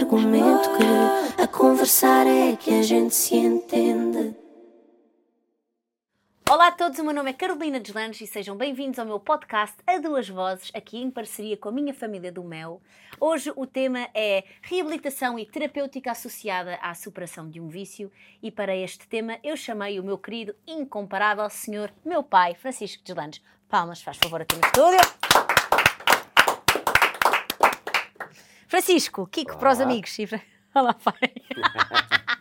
argumento que a conversar é que a gente se entende. Olá a todos, o meu nome é Carolina Deslandes e sejam bem-vindos ao meu podcast A Duas Vozes, aqui em parceria com a minha família do Mel. Hoje o tema é reabilitação e terapêutica associada à superação de um vício e para este tema eu chamei o meu querido, incomparável senhor, meu pai, Francisco Deslandes. Palmas, faz favor, aqui no estúdio. Francisco, Kiko para os amigos. Olá, pai.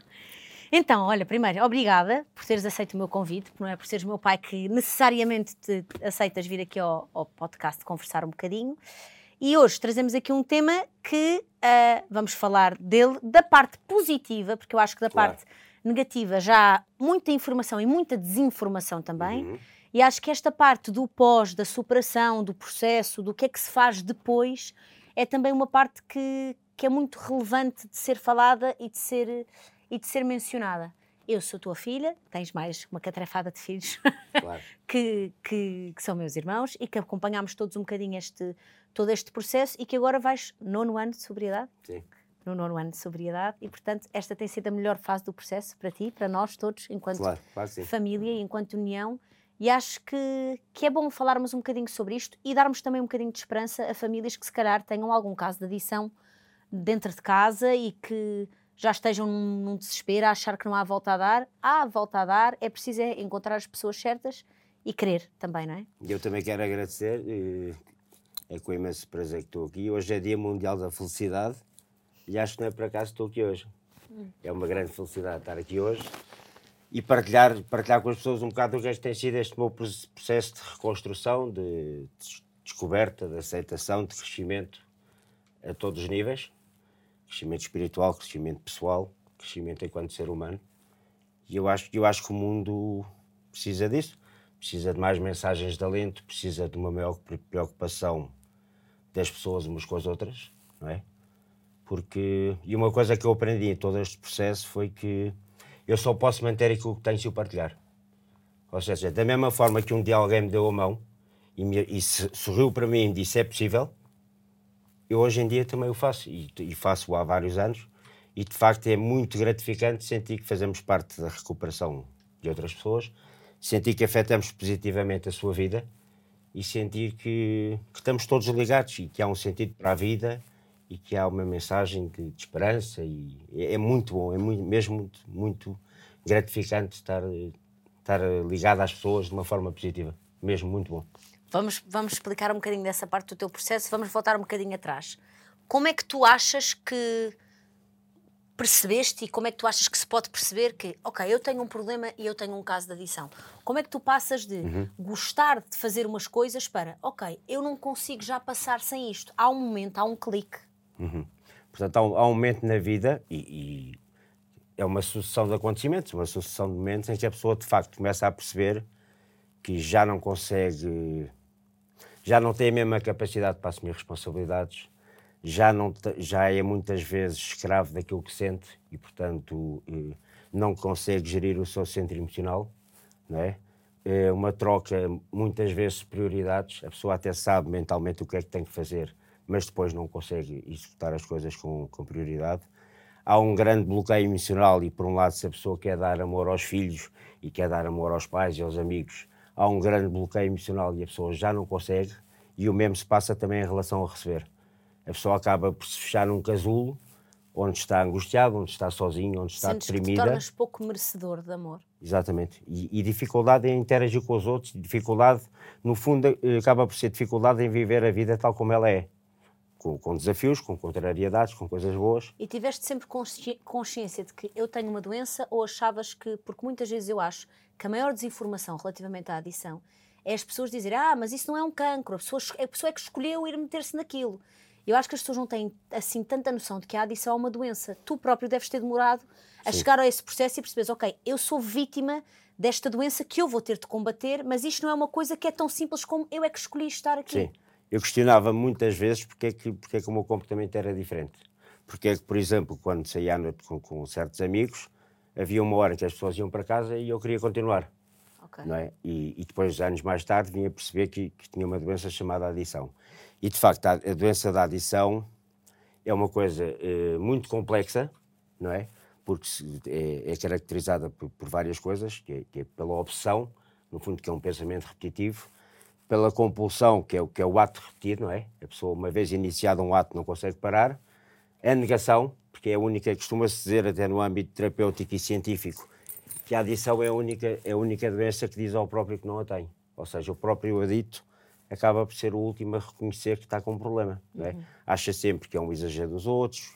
Então, olha, primeiro, obrigada por teres aceito o meu convite, não é por seres meu pai que necessariamente te aceitas vir aqui ao, ao podcast conversar um bocadinho. E hoje trazemos aqui um tema que uh, vamos falar dele, da parte positiva, porque eu acho que da claro. parte negativa já há muita informação e muita desinformação também. Uhum. E acho que esta parte do pós, da superação, do processo, do que é que se faz depois, é também uma parte que, que é muito relevante de ser falada e de ser e de ser mencionada. Eu sou tua filha, tens mais uma catrafada de filhos claro. que, que, que, são meus irmãos e que acompanhámos todos um bocadinho este, todo este processo e que agora vais nono ano de sobriedade. Sim. No nono ano de sobriedade e, portanto, esta tem sido a melhor fase do processo para ti, para nós todos, enquanto claro, claro família e enquanto união. E acho que, que é bom falarmos um bocadinho sobre isto e darmos também um bocadinho de esperança a famílias que, se calhar, tenham algum caso de adição dentro de casa e que já estejam num, num desespero, a achar que não há volta a dar. Há volta a dar, é preciso é encontrar as pessoas certas e querer também, não é? Eu também quero agradecer, eh, é com imenso prazer que estou aqui. Hoje é Dia Mundial da Felicidade e acho que não é por acaso que estou aqui hoje. Hum. É uma grande felicidade estar aqui hoje e partilhar, partilhar com as pessoas um bocado o que tem sido este meu processo de reconstrução, de descoberta, de aceitação, de crescimento a todos os níveis crescimento espiritual, crescimento pessoal, crescimento enquanto ser humano. E eu acho, eu acho que o mundo precisa disso. Precisa de mais mensagens de alento, precisa de uma maior preocupação das pessoas umas com as outras, não é? Porque, e uma coisa que eu aprendi em todo este processo foi que eu só posso manter aquilo que tenho se o partilhar. Ou seja, da mesma forma que um dia alguém me deu a mão e, me, e sorriu para mim e disse é possível, eu hoje em dia também o faço e, e faço-o há vários anos e de facto é muito gratificante sentir que fazemos parte da recuperação de outras pessoas, sentir que afetamos positivamente a sua vida e sentir que, que, estamos todos ligados e que há um sentido para a vida e que há uma mensagem de, de esperança e é, é, muito bom, é muito, mesmo muito, muito gratificante estar, estar ligado às pessoas de uma forma positiva, mesmo muito bom. Vamos, vamos explicar um bocadinho dessa parte do teu processo, vamos voltar um bocadinho atrás. Como é que tu achas que percebeste e como é que tu achas que se pode perceber que, ok, eu tenho um problema e eu tenho um caso de adição? Como é que tu passas de uhum. gostar de fazer umas coisas para, ok, eu não consigo já passar sem isto? Há um momento, há um clique. Uhum. Portanto, há um, há um, momento na vida e, e, é uma sucessão de acontecimentos, uma sucessão de momentos em que a pessoa de facto começa a perceber que já não consegue já não tem a mesma capacidade para assumir responsabilidades, já, não, já é muitas vezes escravo daquilo que sente e, portanto, eh, não consegue gerir o seu centro emocional, não é? É uma troca, muitas vezes, de prioridades. A pessoa até sabe mentalmente o que é que tem que fazer, mas depois não consegue executar as coisas com, com prioridade. Há um grande bloqueio emocional e, por um lado, se a pessoa quer dar amor aos filhos e quer dar amor aos pais e aos amigos, há um grande bloqueio emocional e a pessoa já não consegue, e o mesmo se passa também em relação a receber. A pessoa acaba por se fechar num casulo, onde está angustiado, onde está sozinho, onde está Sentes deprimida. Que te tornas pouco merecedor de amor. Exatamente. E, e, dificuldade em interagir com os outros, dificuldade, no fundo, eh, acaba por ser dificuldade em viver a vida tal como ela é. Com, com desafios, com contrariedades, com coisas boas. E tiveste sempre consci consciência de que eu tenho uma doença ou achavas que, porque muitas vezes eu acho que a maior desinformação relativamente à adição é as pessoas dizerem: Ah, mas isso não é um cancro, a pessoa, a pessoa é que escolheu ir meter-se naquilo. Eu acho que as pessoas não têm assim tanta noção de que a adição é uma doença. Tu próprio deves ter demorado a Sim. chegar a esse processo e perceberes: Ok, eu sou vítima desta doença que eu vou ter de combater, mas isto não é uma coisa que é tão simples como eu é que escolhi estar aqui. Sim. Eu questionava muitas vezes porque é que, porque é que o meu comportamento era diferente. Porque é que, por exemplo, quando saía à noite com, com certos amigos, havia uma hora que as pessoas iam para casa e eu queria continuar. Okay. Não é? e, e, depois, anos mais tarde, vinha perceber que, que, tinha uma doença chamada adição. E, de facto, a, a doença da adição é uma coisa eh, muito complexa, não é? Porque se- é, é caracterizada por, por várias coisas, que é, que é pela opção, no fundo, que é um pensamento repetitivo, pela compulsão, que é, o- que é o ato repetido, não é? A pessoa, uma vez iniciado um ato, não consegue parar. A negação, porque é a única, costuma-se dizer até no âmbito terapêutico e científico, que a adição é a única, é a única doença que diz ao próprio que não a tem. Ou seja, o próprio adito acaba por ser o último a reconhecer que está com um problema. Não é? Acha sempre que é um exagero dos outros,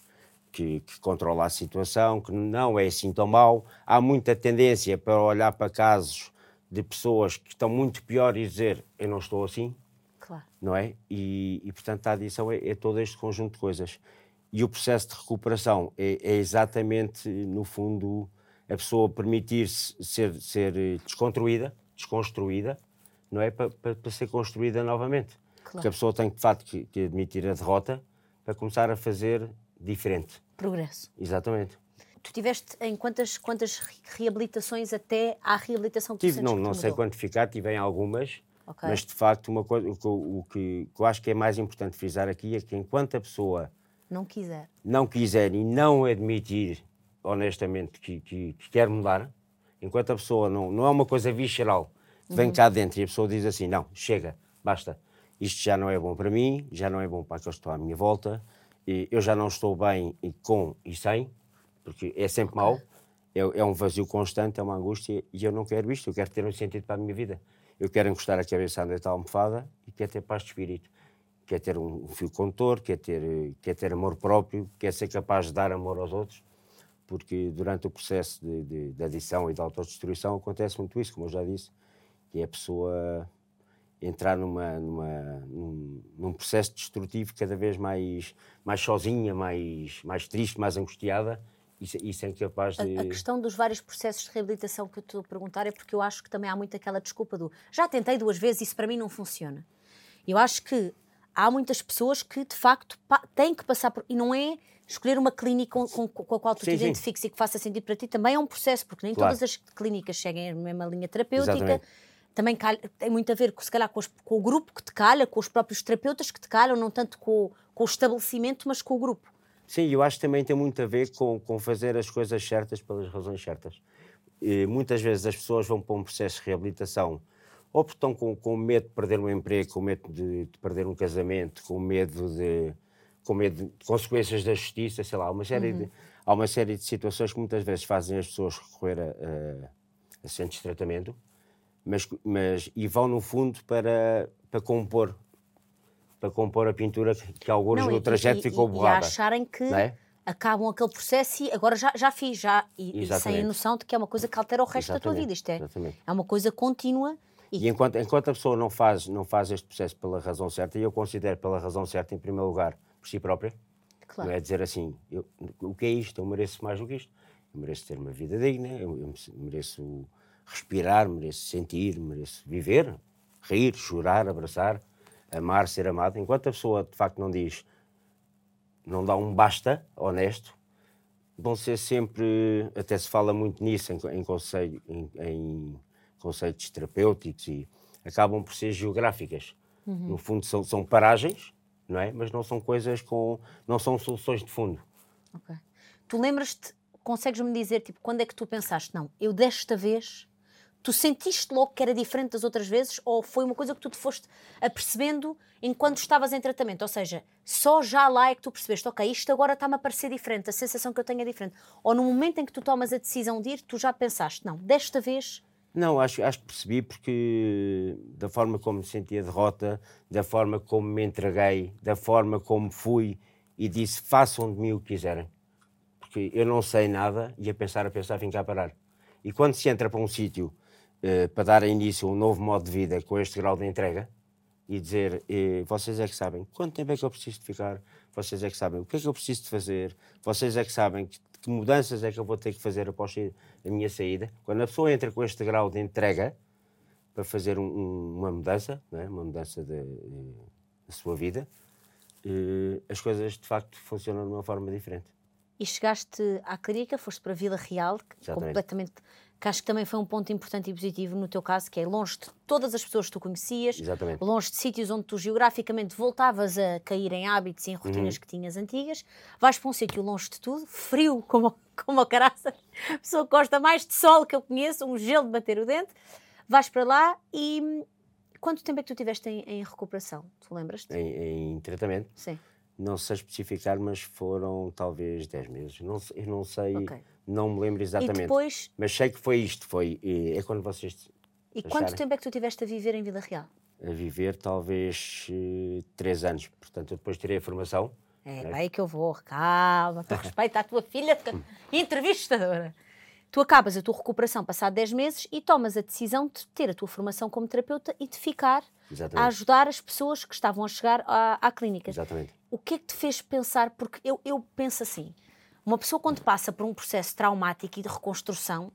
que, que controla a situação, que não é assim tão mau. Há muita tendência para olhar para casos de pessoas que estão muito pior e dizer eu não estou assim, Claro. não é? E, e, portanto, a adição é, é todo este conjunto de coisas. E o processo de recuperação é, é exatamente, no fundo, a pessoa permitir-se ser, ser eh, desconstruída, desconstruída, não é? Para, para, para ser construída novamente. Porque a pessoa tem, de facto, que, que admitir a derrota para começar a fazer diferente. Progresso. Exatamente. Tu tiveste em quantas, quantas re- reabilitações até à reabilitação que Tive, não, não sei quantificar, tive em algumas, Ok. mas de facto uma coisa, o, que, eu- o que, que eu acho que é mais importante frisar aqui é que enquanto a pessoa Não quiser. não quiser e não admitir honestamente que, que- que quer mudar, enquanto a pessoa não, não é uma coisa visceral, que vem cá dentro e a pessoa diz assim: não, chega, basta, isto já não é bom para mim, já não é bom para aqueles que estão à minha volta, eu já não estou bem com e sem, porque é sempre mau, é, é um vazio constante, é uma angústia e eu não quero isto, eu quero ter um sentido para a minha vida. Eu quero encostar a cabeça à almofada e quero ter paz de espírito quer ter um fio condutor, quer ter, quer ter amor próprio, quer ser capaz de dar amor aos outros, porque durante o processo de, de, de adição e de autodestruição acontece muito isso, como eu já disse, que é a pessoa entrar numa, numa, num, num processo destrutivo cada vez mais, mais sozinha, mais, mais triste, mais angustiada e, se- e sem capaz A, de... a questão dos vários processos de reabilitação que eu estou a perguntar é porque eu acho que também há muito aquela desculpa do já tentei duas vezes, isso para mim não funciona. Eu acho que há muitas pessoas que de facto têm que passar por. E não é escolher uma clínica com, com- com a qual tu Sim, te identifiques e que faça sentido para ti, também é um processo, porque nem Claro. todas as clínicas seguem a mesma linha terapêutica. Exatamente. Também calha- tem muito a ver com, se calhar, com, os- com o grupo que te calha, com os próprios terapeutas que te calham, não tanto com, com o estabelecimento, mas com o grupo. Sim, eu acho que também tem muito a ver com, com fazer as coisas certas pelas razões certas. E muitas vezes as pessoas vão para um processo de reabilitação ou porque estão com, com medo de perder um emprego, com medo de, de perder um casamento, com medo de, com medo de consequências da justiça, sei lá, há uma série, de, há uma série de situações que muitas vezes fazem as pessoas recorrer a, a, a centros de tratamento, mas, mas, e vão no fundo para, para compor para compor a pintura que, que alguns no trajeto e, ficou e, e borrada. acharem que é? acabam aquele processo e agora já, já fiz, já, e, e sem a Exatamente. noção de que é uma coisa que altera o resto da tua Exatamente, vida. Isto é, exatamente. é uma coisa contínua e, E enquanto, enquanto a pessoa não faz, não faz este processo pela razão certa, e eu considero pela razão certa, em primeiro lugar, por si própria, claro, não é dizer assim, eu- o que é isto? Eu mereço mais do que isto. Eu mereço ter uma vida digna, eu, eu mereço respirar, mereço sentir, mereço viver, rir, chorar, abraçar, amar, ser amado. Enquanto a pessoa, de facto, não diz, não dá um basta honesto, vão ser sempre, até se fala muito nisso em, em, conselho, em, em conceitos terapêuticos e acabam por ser geográficas. No fundo são, são paragens, não é? Mas não são coisas com, não são soluções de fundo. ok. Tu lembras-te, consegues-me dizer, tipo, quando é que tu pensaste, não, eu desta vez, tu sentiste logo que era diferente das outras vezes ou foi uma coisa que tu te foste apercebendo enquanto estavas em tratamento? Ou seja, só já lá é que tu percebeste, ok, isto agora está-me a parecer diferente, a sensação que eu tenho é diferente. Ou no momento em que tu tomas a decisão de ir, tu já pensaste, não, desta vez Não, acho, acho que percebi porque da forma como senti a derrota, da forma como me entreguei, da forma como fui e disse façam de mim o que quiserem. Porque eu não sei nada e a pensar, a pensar, vim cá parar. E quando se entra para um sítio eh, para dar início a um novo modo de vida com este grau de entrega e dizer eh, vocês é que sabem quanto tempo é que eu preciso de ficar, vocês é que sabem o que é que eu preciso de fazer, vocês é que sabem que, que mudanças é que eu vou ter que fazer após a minha saída. Quando a pessoa entra com este grau de entrega para fazer um- um- uma mudança, é? uma mudança da da sua vida, eh, as coisas de facto funcionam de uma forma diferente. e chegaste à clínica, foste para Vila Real, Exatamente. completamente que acho que também foi um ponto importante e positivo no teu caso, que é longe de todas as pessoas que tu conhecias, Exatamente. longe de sítios onde tu geograficamente voltavas a cair em hábitos e em Uhum. rotinas que tinhas antigas, vais para um sítio longe de tudo, frio como, como a caraça, a pessoa que gosta mais de sol que eu conheço, um gelo de bater o dente, vais para lá e quanto tempo é que tu tiveste em, em recuperação? Tu lembras-te? Em, em tratamento, Sim. não sei especificar, mas foram talvez 10 meses. Não, eu não sei, Ok. Não me lembro E exatamente. depois, Mas sei que foi isto, foi. É quando vocês e Acharem. quanto tempo é que tu tiveste a viver em Vila Real? a viver, talvez eh, três anos. Portanto, eu depois tirei a formação. É, É. para aí que eu vou, calma, tu respeita a tua filha entrevistadora. Tu acabas a tua recuperação passado 10 meses e tomas a decisão de ter a tua formação como terapeuta e de ficar a Exatamente. ajudar as pessoas que estavam a chegar à, à clínica. Exatamente. O que é que te fez pensar? Porque eu, eu penso assim: uma pessoa, quando passa por um processo traumático e de reconstrução,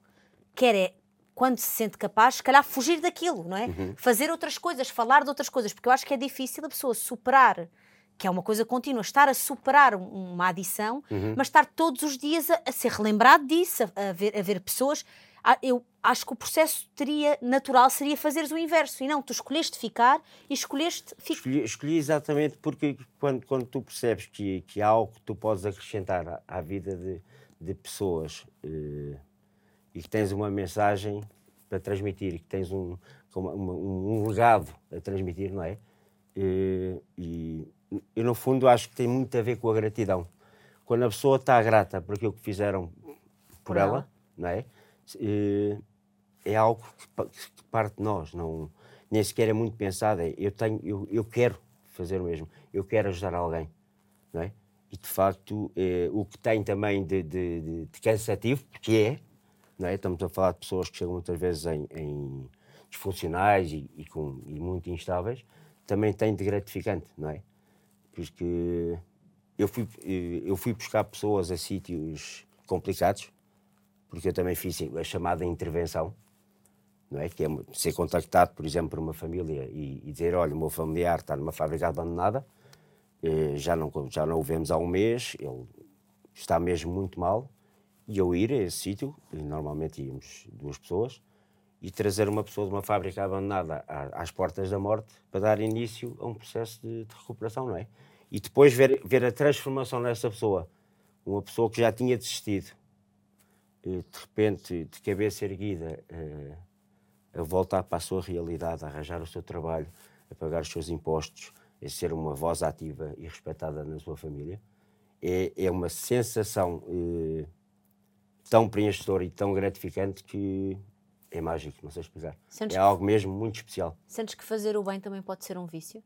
quer é, quando se sente capaz, se calhar fugir daquilo, não é? Uhum. Fazer outras coisas, falar de outras coisas, porque eu acho que é difícil a pessoa superar, que é uma coisa contínua, estar a superar um- uma adição, Uhum. mas estar todos os dias a, a ser relembrado disso, a, a ver, a ver pessoas. Ah, Eu acho que o processo teria natural seria fazeres o inverso, e não, tu escolheste ficar e escolheste ficar. Escolhi, escolhi exatamente porque quando, quando tu percebes que, que há algo que tu podes acrescentar à, à vida de, de pessoas eh, e que tens uma mensagem para transmitir, e que tens um, uma- um, um legado a transmitir, não é? Eh, e eu, no fundo, acho que tem muito a ver com a gratidão. Quando a pessoa está grata por aquilo que fizeram por, Por ela, ela. não é? Eh, é algo que, pa- que parte de nós, não, nem sequer é muito pensado. É, eu, tenho, eu, eu quero fazer o mesmo, eu quero ajudar alguém, não é? E de facto, eh, o que tem também de, de, de- de cansativo, porque é, não é? Estamos a falar de pessoas que chegam muitas vezes em, em disfuncionais e, e, com, e muito instáveis, também tem de gratificante, não é? Porque eu fui, eu fui buscar pessoas a sítios complicados, porque eu também fiz a chamada intervenção, não é? Que é ser contactado, por exemplo, por uma família e, e dizer, olha, o meu familiar está numa fábrica abandonada, eh, já não, já não o vemos há um mês, ele está mesmo muito mal, e eu ir a esse sítio, e normalmente íamos duas pessoas, e trazer uma pessoa de uma fábrica abandonada às portas da morte para dar início a um processo de, de recuperação, não é? E depois ver, ver a transformação nessa pessoa, uma pessoa que já tinha desistido, eh, de repente, de cabeça erguida, eh, a voltar para a sua realidade, a arranjar o seu trabalho, a pagar os seus impostos, a ser uma voz ativa e respeitada na sua família, é, é uma sensação eh, tão preenchedora e tão gratificante que é mágico, não sei explicar. Sentes É algo mesmo muito especial. Sentes que fazer o bem também pode ser um vício?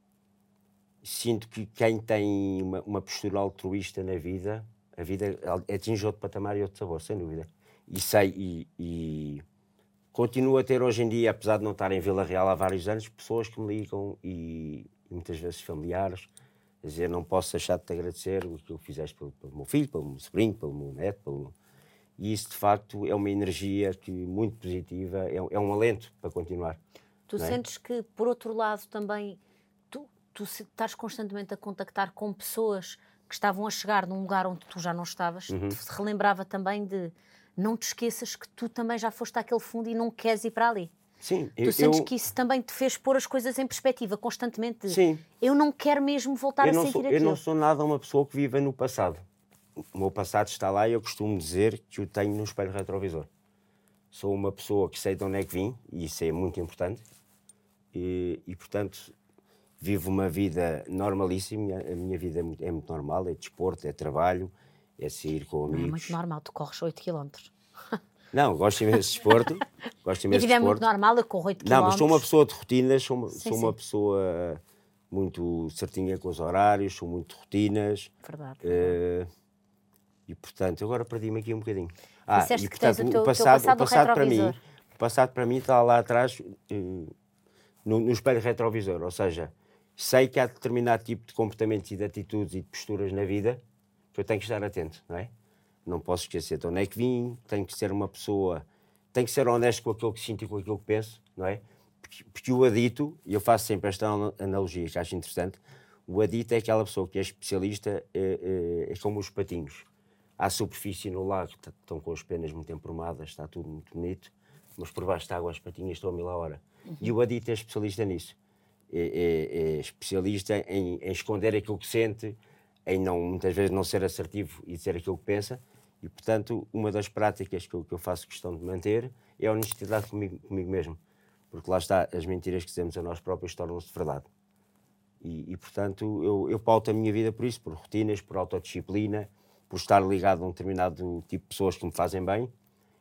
Sinto que quem tem uma, uma postura altruísta na vida, a vida atinge outro patamar e outro sabor, sem dúvida. E sei, e, e continuo a ter hoje em dia, apesar de não estar em Vila Real há vários anos, pessoas que me ligam e, e muitas vezes familiares, a dizer, não posso deixar de te agradecer o que tu fizeste pelo, pelo meu filho, pelo meu sobrinho, pelo meu neto, pelo... E isso, de facto, é uma energia que, muito positiva, é, um- é um alento para continuar. Tu é? sentes que, por outro lado, também tu, tu estás constantemente a contactar com pessoas que estavam a chegar num lugar onde tu já não estavas, Uhum. te relembrava também de não te esqueças que tu também já foste àquele fundo e não queres ir para ali. Sim, Tu eu, sentes eu- que isso também te fez pôr as coisas em perspectiva constantemente. de, Sim. Eu não quero mesmo voltar eu a sentir sou, eu aquilo. não sou nada uma pessoa que vive no passado. O meu passado está lá e eu costumo dizer que o tenho no espelho retrovisor. Sou uma pessoa que sei de onde é que vim, e isso é muito importante, e, e, portanto vivo uma vida normalíssima. A minha vida é muito, é muito normal: é desporto, é trabalho, é sair com Não é amigos. muito normal, tu corres 8 km. Não, gosto imenso de desporto. Gosto imenso de vida é muito desporto. normal, eu corro 8 km. Não, mas sou uma pessoa de rotinas, sou uma, Sim, sou uma sim. pessoa muito certinha com os horários, sou muito de rotinas. Verdade. eh, e portanto, agora perdi-me aqui um bocadinho. Ah, Disseste e portanto, o teu- teu passado, passado o passado para mim, o passado para mim está lá atrás eh, no, no espelho retrovisor, ou seja, sei que há determinado tipo de comportamentos e de atitudes e de posturas na vida eu tenho que estar atento, não é? Não posso esquecer de onde é que vim, tenho que ser uma pessoa, tenho que ser honesto com aquilo que sinto e com aquilo que penso, não é? Porque, porque o adito, e eu faço sempre esta ana- analogia que acho interessante, o adito é aquela pessoa que é especialista, é, é- é como os patinhos. à superfície no lago tá- estão com as penas muito emprumadas, está tudo muito bonito, mas por baixo da água as patinhas estão a mil a hora. E o Adito é especialista nisso. É, é- é especialista em, em esconder aquilo que sente, em não, muitas vezes não ser assertivo e dizer aquilo que pensa. E, portanto, uma das práticas que eu, que eu faço questão de manter é a honestidade comigo, comigo mesmo. Porque lá está, as mentiras que dizemos a nós próprios tornam-se verdade. E, e, portanto, eu, eu pauto a minha vida por isso, por rotinas, por autodisciplina, por estar ligado a um determinado tipo de pessoas que me fazem bem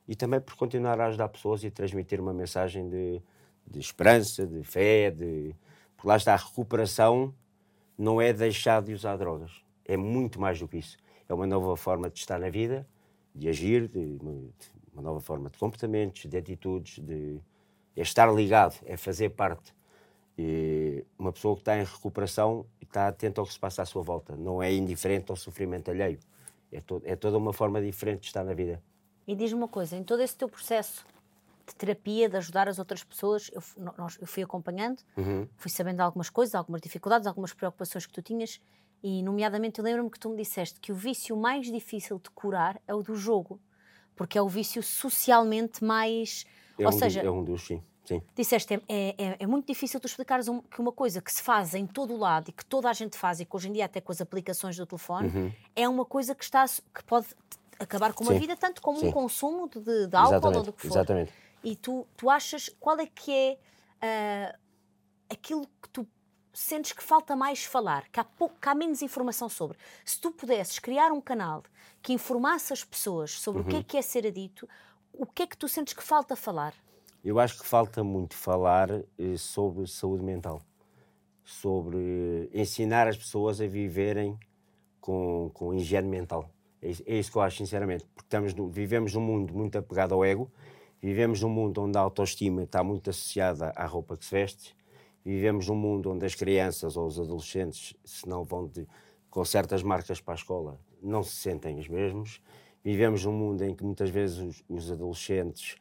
e também por continuar a ajudar pessoas e transmitir uma mensagem de, de esperança, de fé, de... Porque lá está, a recuperação não é deixar de usar drogas. É muito mais do que isso. É uma nova forma de estar na vida, de agir, de uma, nova forma de comportamentos, de atitudes, de é estar ligado, é fazer parte. E uma pessoa que está em recuperação está atenta ao que se passa à sua volta, não é indiferente ao sofrimento alheio. É, to é toda uma forma diferente de estar na vida. E diz-me uma coisa, em todo esse teu processo de terapia, de ajudar as outras pessoas, eu, nós- eu fui acompanhando, fui sabendo algumas coisas, algumas dificuldades, algumas preocupações que tu tinhas, e nomeadamente eu lembro-me que tu me disseste que o vício mais difícil de curar é o do jogo, porque é o vício socialmente mais... É ou um do- seja, é um dos, sim. sim. Disseste, é, é, é- muito difícil tu explicares um- que uma coisa que se faz em todo o lado e que toda a gente faz e que hoje em dia até com as aplicações do telefone, é uma coisa que, está, que pode acabar com uma Uhum. Sim. vida, tanto como um Sim. consumo de, de, álcool ou Exatamente, do que for. exatamente. E tu, tu achas, qual é que é ah, aquilo que tu sentes que falta mais falar, que há, pouco, que há menos informação sobre? Se tu pudesses criar um canal que informasse as pessoas sobre o Uhum. que é que é ser adito, o que é que tu sentes que falta falar? Eu acho que falta muito falar eh, sobre saúde mental, sobre eh, ensinar as pessoas a viverem com, com higiene mental. É isso, é isso que eu acho, sinceramente, porque estamos no- vivemos num mundo muito apegado ao ego, vivemos num mundo onde a autoestima está muito associada à roupa que se veste, vivemos num mundo onde as crianças ou os adolescentes, se não vão de, com certas marcas para a escola, não se sentem os mesmos. Vivemos num mundo em que muitas vezes os, os adolescentes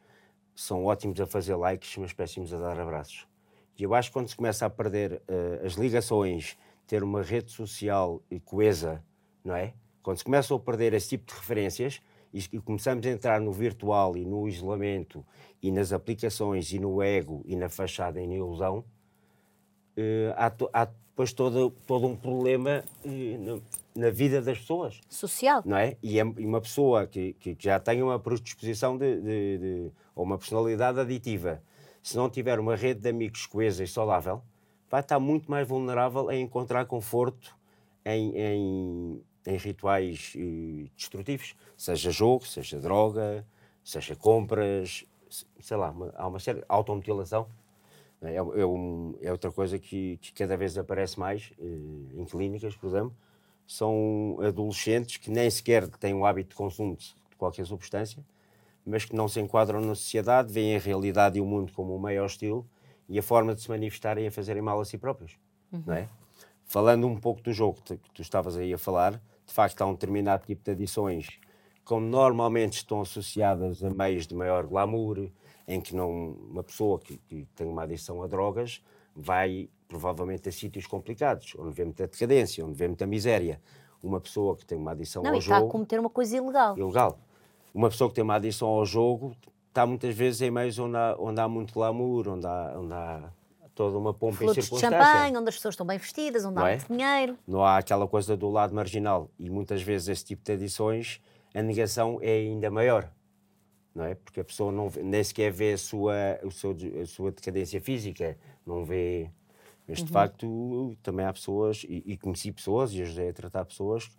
são ótimos a fazer likes, mas péssimos a dar abraços. E eu acho que quando se começa a perder eh, as ligações, ter uma rede social coesa, não é? Quando se começam a perder esse tipo de referências e, e começamos a entrar no virtual e no isolamento e nas aplicações e no ego e na fachada e na ilusão, eh, há, to- há depois todo, todo um problema eh, na, na vida das pessoas Social? não é? E, é- e uma pessoa que, que já tem uma predisposição de, de- de- ou uma personalidade aditiva, se não tiver uma rede de amigos coesa e saudável, vai estar muito mais vulnerável a encontrar conforto em, em- em rituais eh, destrutivos, seja jogo, seja droga, seja compras, se- sei lá, uma- há uma série, automutilação. Não É, é, um- é outra coisa que, que cada vez aparece mais eh, em clínicas, por exemplo. São adolescentes que nem sequer têm o hábito de consumo de qualquer substância, mas que não se enquadram na sociedade, veem a realidade e o mundo como um meio hostil e a forma de se manifestarem é fazerem mal a si próprios. Não é? Falando um pouco do jogo que tu- que tu estavas aí a falar, de facto há um determinado tipo de adições que normalmente estão associadas a meios de maior glamour, em que não, uma pessoa que, que tem uma adição a drogas vai provavelmente a sítios complicados, onde vê muita decadência, onde vê muita miséria. Uma pessoa que tem uma adição Não, ao e está a jogo cometer uma coisa ilegal. ilegal. Uma pessoa que tem uma adição ao jogo está muitas vezes em meios onde há, onde há muito glamour, onde há, onde há toda uma pompa e Flutos de circunstância. champanhe, onde as pessoas estão bem vestidas, onde Não há é? muito dinheiro. Não há aquela coisa do lado marginal. E muitas vezes esse tipo de adições, a negação é ainda maior. Não é? Porque a pessoa não vê- nem sequer vê a sua, o seu, a sua decadência física, não vê. Mas de facto também há pessoas, e, e conheci pessoas, e ajudei a tratar pessoas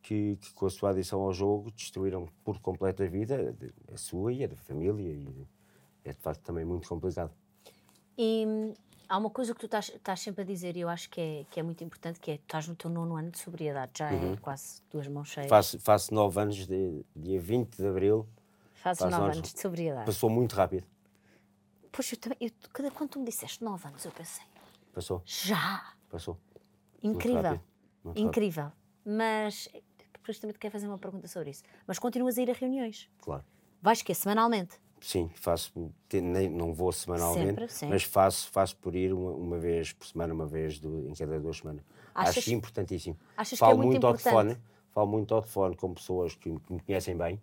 que, que com a sua adição ao jogo destruíram por completo a vida, a sua e a da família. E é de facto também muito complicado. E hum, há uma coisa que tu estás, estás sempre a dizer e eu acho que é, que é muito importante, que é tu estás no teu nono ano de sobriedade, já é quase duas mãos cheias. Uhum. Faço, faço nove anos, de, dia 20 de abril, Fazes faz nove anos de sobriedade. passou muito rápido. Pois eu também, eu, cada- quando tu me disseste nove anos, eu pensei, Passou, já! passou. Incrível, rápido, muito rápido. incrível. Mas, depois também te quero fazer uma pergunta sobre isso. Mas continuas a ir a reuniões? Claro. Vais que Semanalmente? Sim, faço, nem, não vou semanalmente, Sempre, sim. mas faço, faço por ir uma, uma vez por semana, uma vez do- em cada duas semanas. Achas- Acho importantíssimo. achas que Falo é muito ao importante? telefone, falo muito ao telefone com pessoas que, me- que me conhecem bem.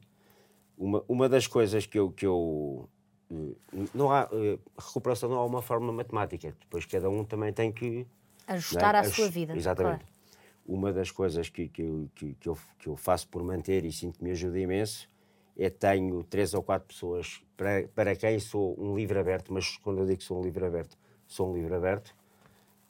Uma, uma das coisas que eu. Que eu eh, não há, eh, recuperação não há uma forma matemática. Depois cada um também tem que. Ajustar não à é? sua vida. Exatamente. claro. Uma das coisas que, que, que, que, eu, que eu faço por manter e sinto que me ajuda imenso é tenho três ou quatro pessoas para, para quem sou um livro aberto, mas quando eu digo que sou um livro aberto, sou um livro aberto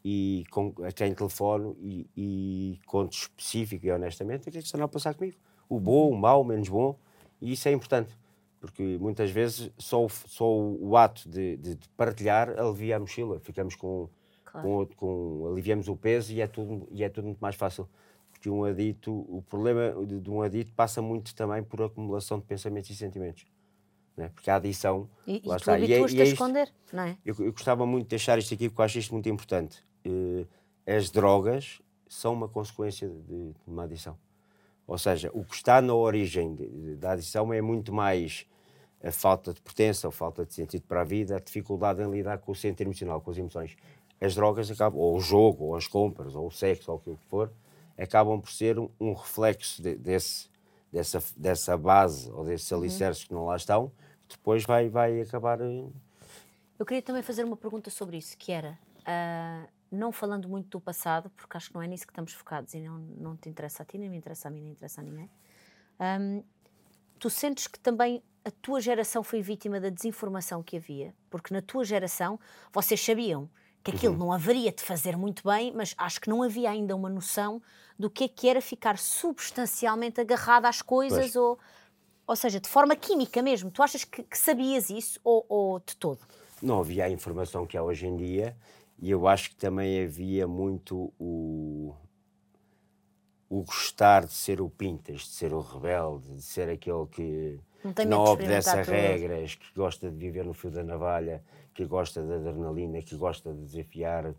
e com, a quem telefono e, e conto específico e honestamente o que é que estão a passar comigo. O bom, o mau, o menos bom, e isso é importante, porque muitas vezes só o, só o ato de, de- de partilhar alivia a mochila, ficamos com, Claro. com, com- aliviamos o peso e é, tudo, e é tudo muito mais fácil. Porque um adito, o problema de, um adito passa muito também por acumulação de pensamentos e sentimentos. Né? Porque a adição. E, e lá tu está. E é- e é isto- esconder, não é? eu, eu gostava muito de deixar isto aqui porque eu acho isto muito importante. Eh, as drogas são uma consequência de, de uma adição. Ou seja, o que está na origem de- da adição é muito mais a falta de pertença, a falta de sentido para a vida, a dificuldade em lidar com o centro emocional, com as emoções. As drogas acabam, ou o jogo, ou as compras, ou o sexo, ou o que for, acabam por ser um, um reflexo de- desse, dessa, dessa base ou desses alicerces que não lá estão, que depois vai, vai acabar. eh, Eu queria também fazer uma pergunta sobre isso, que era, ah, não falando muito do passado, porque acho que não é nisso que estamos focados e não, não te interessa a ti, nem me interessa a mim, nem interessa a ninguém. Ahm, tu sentes que também a tua geração foi vítima da desinformação que havia? Porque na tua geração vocês sabiam que aquilo não haveria de fazer muito bem, mas acho que não havia ainda uma noção do que é que era ficar substancialmente agarrado às coisas Pois. ou, ou seja, de forma química mesmo. Tu achas que, que sabias isso ou, ou de todo? não havia a informação que há hoje em dia e eu acho que também havia muito o, o gostar de ser o pintas, de ser o rebelde, de ser aquele que Não não obedece a regras, que gosta de viver no fio da navalha, que gosta da adrenalina, que gosta de desafiar,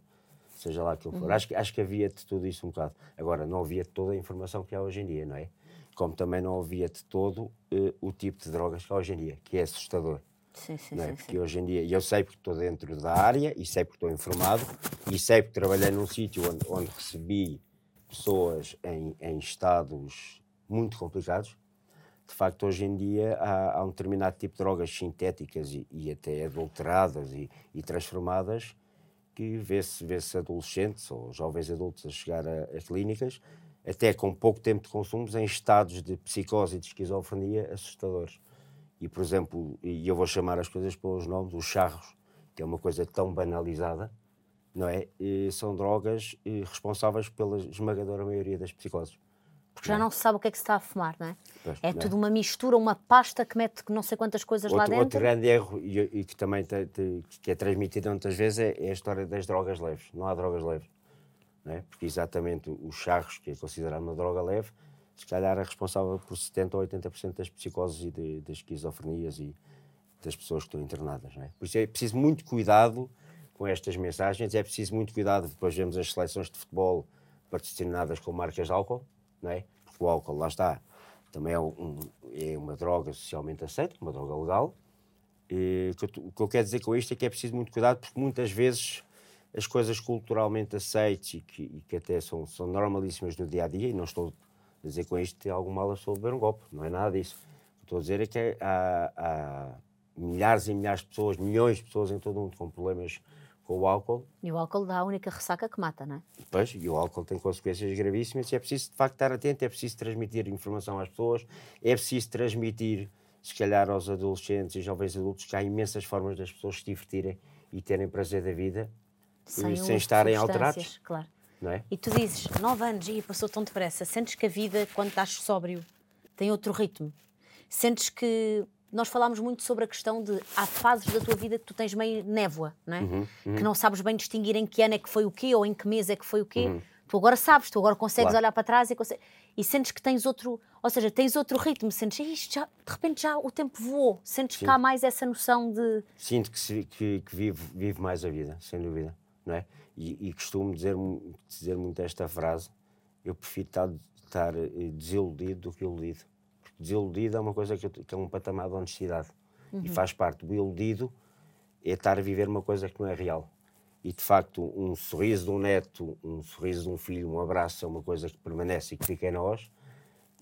seja lá aquilo que Uhum. for. Acho, que- acho que havia de tudo isso um bocado. Agora, não havia toda a informação que há hoje em dia, não é? Como também não havia de todo eh, o tipo de drogas que há hoje em dia, que é assustador Sim, sim, não é? sim, Porque sim. hoje em dia, e eu sei porque estou dentro da área, e sei porque estou informado, e sei porque trabalhei num sítio onde, onde recebi pessoas em, em estados muito complicados. De facto, hoje em dia há, há um determinado tipo de drogas sintéticas e, e até adulteradas e, e transformadas que vê-se vê adolescentes ou jovens adultos a chegar a, a clínicas, até com pouco tempo de consumos, em estados de psicose e de esquizofrenia assustadores. E, por exemplo, e eu vou chamar as coisas pelos nomes, os charros, que é uma coisa tão banalizada, não é? E são drogas eh, responsáveis pela esmagadora maioria das psicoses. Porque já não se sabe o que é que se está a fumar, não é? Pois, É não é? tudo uma mistura, uma pasta que mete não sei quantas coisas lá Outro, outro dentro. grande erro, e, e que também te- te- que é transmitido muitas vezes, é, é a história das drogas leves. Não há drogas leves. Não é? Porque exatamente os charros, que é considerado uma droga leve, se calhar é responsável por 70% ou 80% das psicoses e de- das esquizofrenias e das pessoas que estão internadas. Não é? Por isso é preciso muito cuidado com estas mensagens, é preciso muito cuidado. Depois vemos as seleções de futebol patrocinadas com marcas de álcool, não é? Porque o álcool, lá está, também é, um- é uma droga socialmente aceita, uma droga legal. E o que eu quero dizer com isto é que é preciso muito cuidado, porque muitas vezes as coisas culturalmente aceites e que, e que até são, são normalíssimas no dia a dia, e não estou a dizer com isto que algum mal a pessoa beber um golpe, não é nada disso. O que estou a dizer é que há, há milhares e milhares de pessoas, milhões de pessoas em todo o mundo com problemas com o álcool, E o álcool dá a única ressaca que mata, não é? Pois, e o álcool tem consequências gravíssimas é preciso de facto estar atento, é preciso transmitir informação às pessoas, é preciso transmitir, se calhar, aos adolescentes e jovens adultos que há imensas formas das pessoas se divertirem e terem prazer da vida Sem, eh, sem de estarem alterados, Claro. não é? E tu dizes, nove anos, e passou tão depressa. Sentes que a vida, quando estás sóbrio, tem outro ritmo? Sentes que. Nós falámos muito sobre a questão de há fases da tua vida que tu tens meio névoa, não é? Uhum, Que não sabes bem distinguir em que ano é que foi o quê ou em que mês é que foi o quê. Tu agora sabes, tu agora consegues Uhum. Claro. olhar para trás e, consegues, e sentes que tens outro, ou seja, tens outro ritmo, sentes "Ei, isto já, de repente já o tempo voou, sentes que Sim. há mais essa noção de Sinto que, que, que vivo, vivo mais a vida, sem dúvida, não é? E, e costumo dizer, dizer muito esta frase, eu prefiro estar, estar eh, desiludido do que iludido. Desiludido é uma coisa que, eu que é um patamar de honestidade. E faz parte do iludido é estar a viver uma coisa que não é real. E de facto, um sorriso de um neto, um sorriso de um filho, um abraço é uma coisa que permanece e que fica em nós.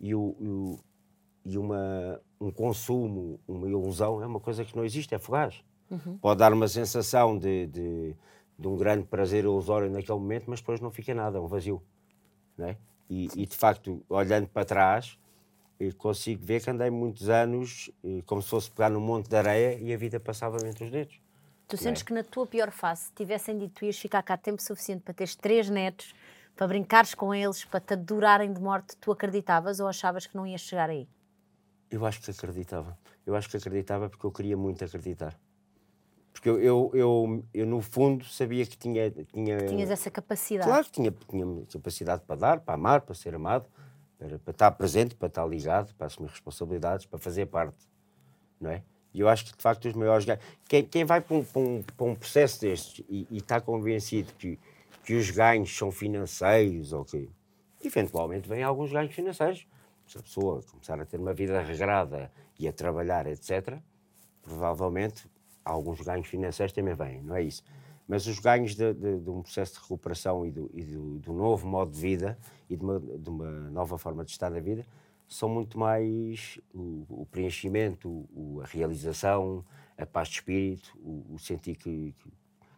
e, o, o, e uma, um consumo, uma ilusão, é uma coisa que não existe, é fugaz. Uhum. Pode dar uma sensação de, de, de, um grande prazer ilusório naquele momento, mas depois não fica nada, é um vazio. Não é? e, e, de facto, olhando para trás, consigo ver que andei muitos anos como se fosse pegar num monte de areia e a vida passava entre os dedos. Tu sentes é? que na tua pior fase tivessem dito que ias ficar cá tempo suficiente para teres três netos, para brincares com eles, para te durarem de morte, tu acreditavas ou achavas que não ias chegar aí? Eu acho que acreditava. Eu acho que acreditava porque eu queria muito acreditar. Porque eu, eu, eu, eu no fundo, sabia que tinha, tinha. Tinhas essa capacidade. Claro que tinha, tinha capacidade para dar, para amar, para ser amado, para, para estar presente, para estar ligado, para assumir responsabilidades, para fazer parte. Não é? E eu acho que, de facto, os maiores ganhos. Quem, quem vai para um, para, um, para um, processo destes e, e, está convencido que, que os ganhos são financeiros ou que. Eventualmente vêm alguns ganhos financeiros. Se a pessoa começar a ter uma vida regrada e a trabalhar, etc., provavelmente alguns ganhos financeiros também vêm, não é isso? Mas os ganhos de, de, de um processo de recuperação e, do, e do, do, novo modo de vida e de uma, de uma nova forma de estar na vida são muito mais o, o preenchimento, o, a realização, a paz de espírito, o, o sentir que, que,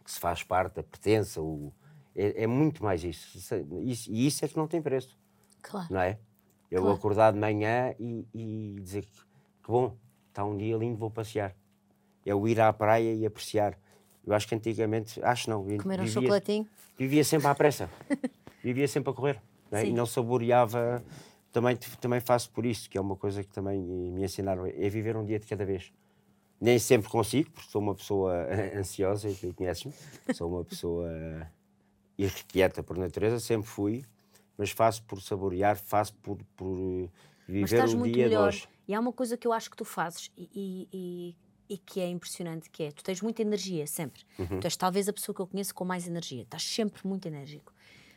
que, se faz parte, a pertença. É, é, muito mais isso. isso. E isso é que não tem preço. Claro. Não é? Eu claro. acordar de manhã e, e dizer que, que bom, está um dia lindo, vou passear. É o ir à praia e apreciar. Eu acho que antigamente, acho não. Comer um vivia, chocolatinho? Vivia sempre à pressa. vivia sempre a correr. Não é? E não saboreava também, também faço por isso, que é uma coisa que também me ensinaram, é viver um dia de cada vez. Nem sempre consigo, porque sou uma pessoa ansiosa, e tu conheces-me, sou uma pessoa irrequieta por natureza, sempre fui, mas faço por saborear, faço por, por viver um dia melhor. de hoje. E há uma coisa que eu acho que tu fazes e, e, e que é impressionante, que é, tu tens muita energia, sempre. Uhum. Tu és talvez a pessoa que eu conheço com mais energia, estás sempre muito enérgico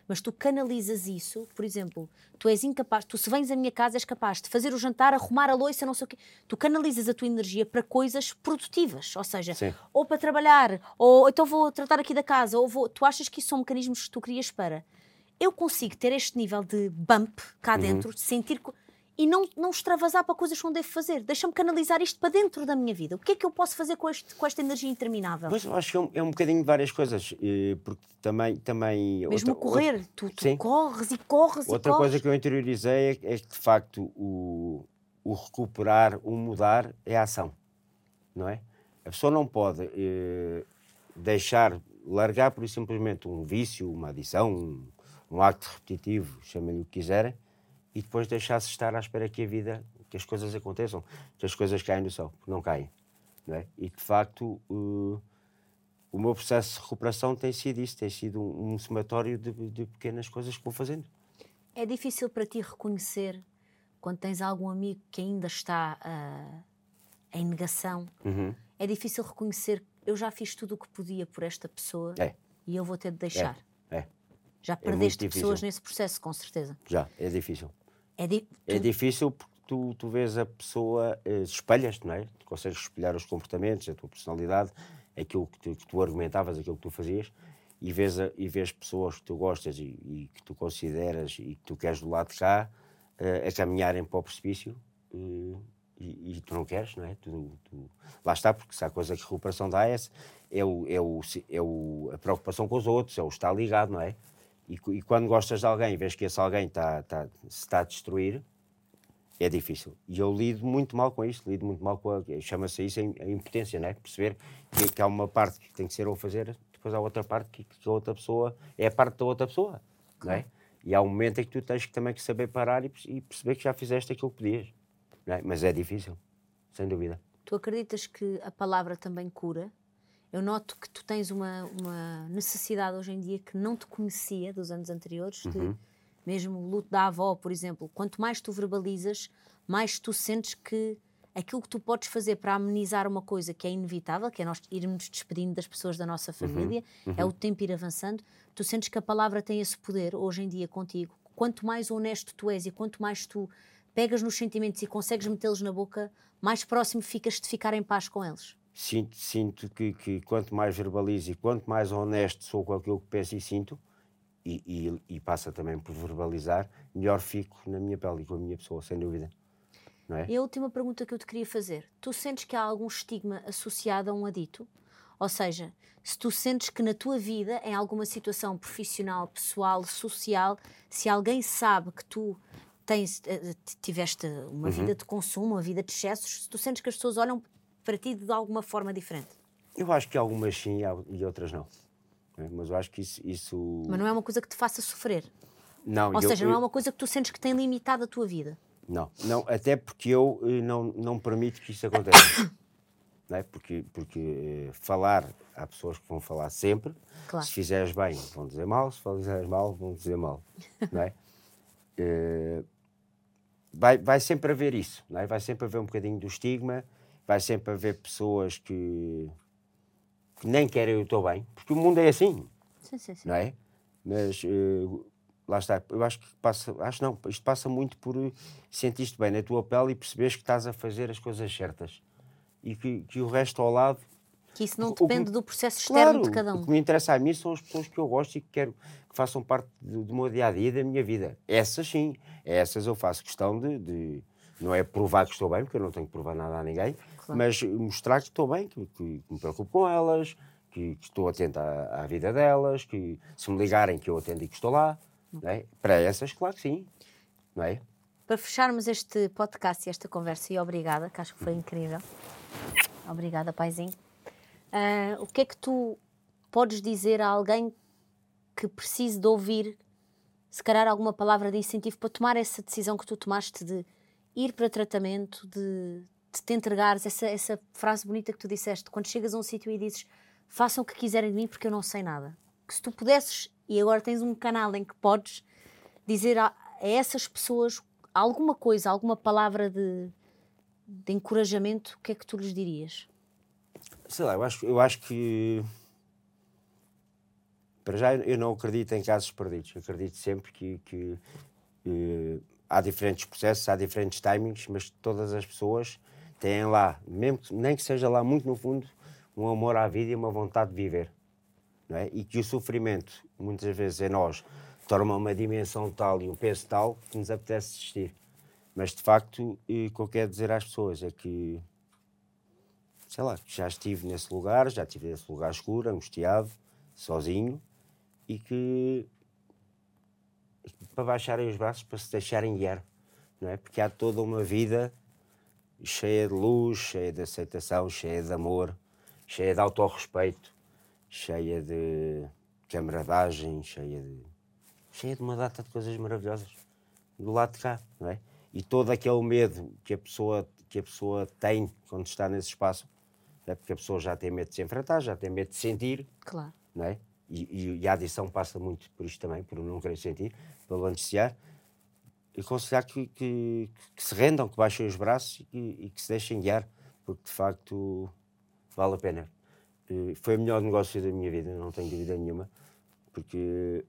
mas tu canalizas isso, por exemplo, tu és incapaz, tu se vens à minha casa és capaz de fazer o jantar, arrumar a louça, não sei o quê, tu canalizas a tua energia para coisas produtivas, ou seja, Sim. ou para trabalhar, ou então vou tratar aqui da casa, ou vou, tu achas que isso são mecanismos que tu crias para. Eu consigo ter este nível de bump cá uhum. dentro, sentir e não, não extravasar para coisas que não devo fazer. Deixa-me canalizar isto para dentro da minha vida. O que é que eu posso fazer com, este, com esta energia interminável? Pois, eu acho que é um, é um bocadinho de várias coisas. Porque também. também Mesmo outra, correr, outra, tu, tu corres e corres Outra e corres. coisa que eu interiorizei é, é que, de facto, o, o recuperar, o mudar é a ação. Não é? A pessoa não pode eh, deixar, largar por simplesmente um vício, uma adição, um, um acto repetitivo, chamem-lhe o que quiserem e depois deixar-se estar à espera que a vida, que as coisas aconteçam, que as coisas caem do céu, porque não caem. Não é? E de facto, uh, o meu processo de recuperação tem sido isso, tem sido um, um somatório de, de, pequenas coisas que vou fazendo. É difícil para ti reconhecer quando tens algum amigo que ainda está uh, em negação? Uhum. É difícil reconhecer eu já fiz tudo o que podia por esta pessoa é. e eu vou ter de deixar. É. é. Já perdeste é pessoas nesse processo, com certeza. Já, é difícil. É, di é difícil porque tu, tu vês a pessoa, eh, espelhas, não é? Tu consegues espelhar os comportamentos, a tua personalidade, aquilo que tu, que tu argumentavas, aquilo que tu fazias, e vês, a, e vês pessoas que tu gostas e, e, que tu consideras e que tu queres do lado de cá uh, a caminharem para o precipício uh, e, e, tu não queres, não é? Tu, tu, lá está, porque se há coisa que a recuperação dá é, é, o, é, o, é o, a preocupação com os outros, é o estar ligado, não é? E, e, quando gostas de alguém e vês que esse alguém está, está, se está a destruir, é difícil. E eu lido muito mal com isso, lido muito mal com a. chama-se isso a impotência, não é? Perceber que, que, há uma parte que tem que ser ou fazer, depois há outra parte que, que a outra pessoa é a parte da outra pessoa, não é? E há um momento em que tu tens que, também que saber parar e, e perceber que já fizeste aquilo que podias. É? Mas é difícil, sem dúvida. Tu acreditas que a palavra também cura? Eu noto que tu tens uma, uma necessidade hoje em dia que não te conhecia dos anos anteriores, uhum. de, mesmo o luto da avó, por exemplo. Quanto mais tu verbalizas, mais tu sentes que aquilo que tu podes fazer para amenizar uma coisa que é inevitável, que é nós irmos despedindo das pessoas da nossa uhum. família, uhum. Uhum. é o tempo ir avançando, tu sentes que a palavra tem esse poder hoje em dia contigo. Quanto mais honesto tu és e quanto mais tu pegas nos sentimentos e consegues metê-los na boca, mais próximo ficas de ficar em paz com eles sinto, sinto que, que, quanto mais verbalizo e quanto mais honesto sou com aquilo que penso e sinto, e, e, e passa também por verbalizar, melhor fico na minha pele e com a minha pessoa, sem dúvida. Não é? E a última pergunta que eu te queria fazer: tu sentes que há algum estigma associado a um adito? Ou seja, se tu sentes que na tua vida, em alguma situação profissional, pessoal, social, se alguém sabe que tu tens, eh, tiveste uma vida de consumo, uma vida de excessos, se tu sentes que as pessoas olham para ti de alguma forma diferente? Eu acho que algumas sim e outras não. É, Mas eu acho que isso. isso... Mas não é uma coisa que te faça sofrer. Não, Ou eu- seja, não é eu- uma coisa que tu sentes que tem limitado a tua vida. Não, não, até porque eu eh, não, não permito que isso aconteça. não é? Porque, porque eh, falar, há pessoas que vão falar sempre. Claro. Se fizeres bem, vão dizer mal. Se fizeres mal, vão dizer mal. não é? Eh, vai, vai sempre haver isso. Não é? Vai sempre haver um bocadinho do estigma. Vai sempre haver pessoas que, que nem querem o teu bem. Porque o mundo é assim Sim, sim, sim. não é? Mas eh, lá está, eu acho que passa, acho não, isto passa muito por eh, sentir-te bem na tua pele e perceberes que estás a fazer as coisas certas e que, que o resto ao lado. Que isso não O depende do processo externo Claro, de cada o um. que me interessa a mim são as pessoas que eu gosto e que quero que façam parte do, do meu dia a dia e da minha vida. Essas sim, essas eu faço questão de. de- não é provar que estou bem, porque eu não tenho que provar nada a ninguém, Claro. mas mostrar que estou bem, que, que- que me preocupo com elas, que, que estou atento à, à vida delas, que se me ligarem que eu atendo e que estou lá. Não é? Para essas, claro que sim. Não é? Para fecharmos este podcast e esta conversa, e obrigada, que acho que foi incrível. Obrigada, paizinho. Ah, o que é que tu podes dizer a alguém que precise de ouvir, se calhar, alguma palavra de incentivo para tomar essa decisão que tu tomaste de ir para tratamento, de, de te entregares, essa, essa frase bonita que tu disseste, quando chegas a um sítio e dizes façam o que quiserem de mim porque eu não sei nada. Que se tu pudesses, e agora tens um canal em que podes dizer a, a essas pessoas alguma coisa, alguma palavra de, de encorajamento, o que é que tu lhes dirias? Sei lá, eu acho, eu acho que. Para já, eu não acredito em casos perdidos. Eu acredito sempre que, que, eh, há diferentes processos, há diferentes timings, mas todas as pessoas têm lá, mesmo que, nem que seja lá muito no fundo, um amor à vida e uma vontade de viver. Não é? E que o sofrimento, muitas vezes em nós, torna uma dimensão tal e um peso tal que nos apetece desistir. Mas, de facto, eh, o que eu quero dizer às pessoas é que sei lá, já estive nesse lugar, já estive nesse lugar escuro, angustiado, sozinho, e que para baixarem os braços, para se deixarem guiar, não é? Porque há toda uma vida cheia de luz, cheia de aceitação, cheia de amor, cheia de autorrespeito, cheia de camaradagem, cheia de cheia de uma data de coisas maravilhosas do lado de cá, não é? E todo aquele medo que a pessoa que a pessoa tem quando está nesse espaço, é porque a pessoa já tem medo de se enfrentar, já tem medo de sentir, Claro. não é? E, e- e a adição passa muito por isto também, por não querer sentir, pelo anestesiar. Aconselhar que, que, que se rendam, que baixem os braços e e que se deixem guiar, porque de facto vale a pena. Foi o melhor negócio da minha vida, não tenho dúvida nenhuma, porque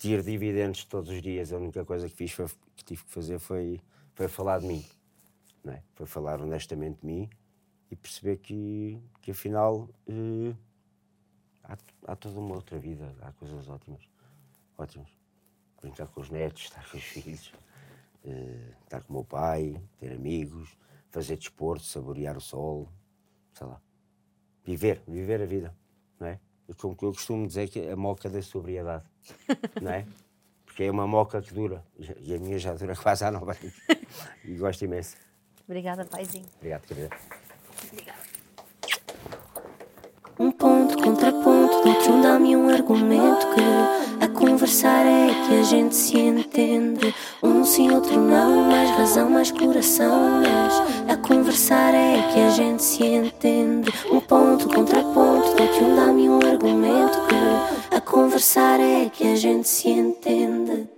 ter dividendos todos os dias, a única coisa que fiz foi, que tive que fazer foi, foi falar de mim. Não é? Foi falar honestamente de mim e perceber que, que afinal eh, há, há toda uma outra vida, há coisas ótimas. Ótimas. Brincar com os netos, estar com os filhos, eh, estar com o meu pai, ter amigos, fazer desporto, saborear o sol, sei lá. Viver, viver a vida, não é? Eu, como eu costumo dizer que é a moca da sobriedade, não é? Porque é uma moca que dura, e a minha já dura quase há nove anos. E gosto imenso. Obrigada, paizinho. Obrigado, querida. Um ponto, um dá-me um argumento que a conversar é que a gente se entende. Um sim, outro não, mais razão, mais coração. Mas a conversar é que a gente se entende. Um ponto, contraponto, um dá-me um argumento que a conversar é que a gente se entende.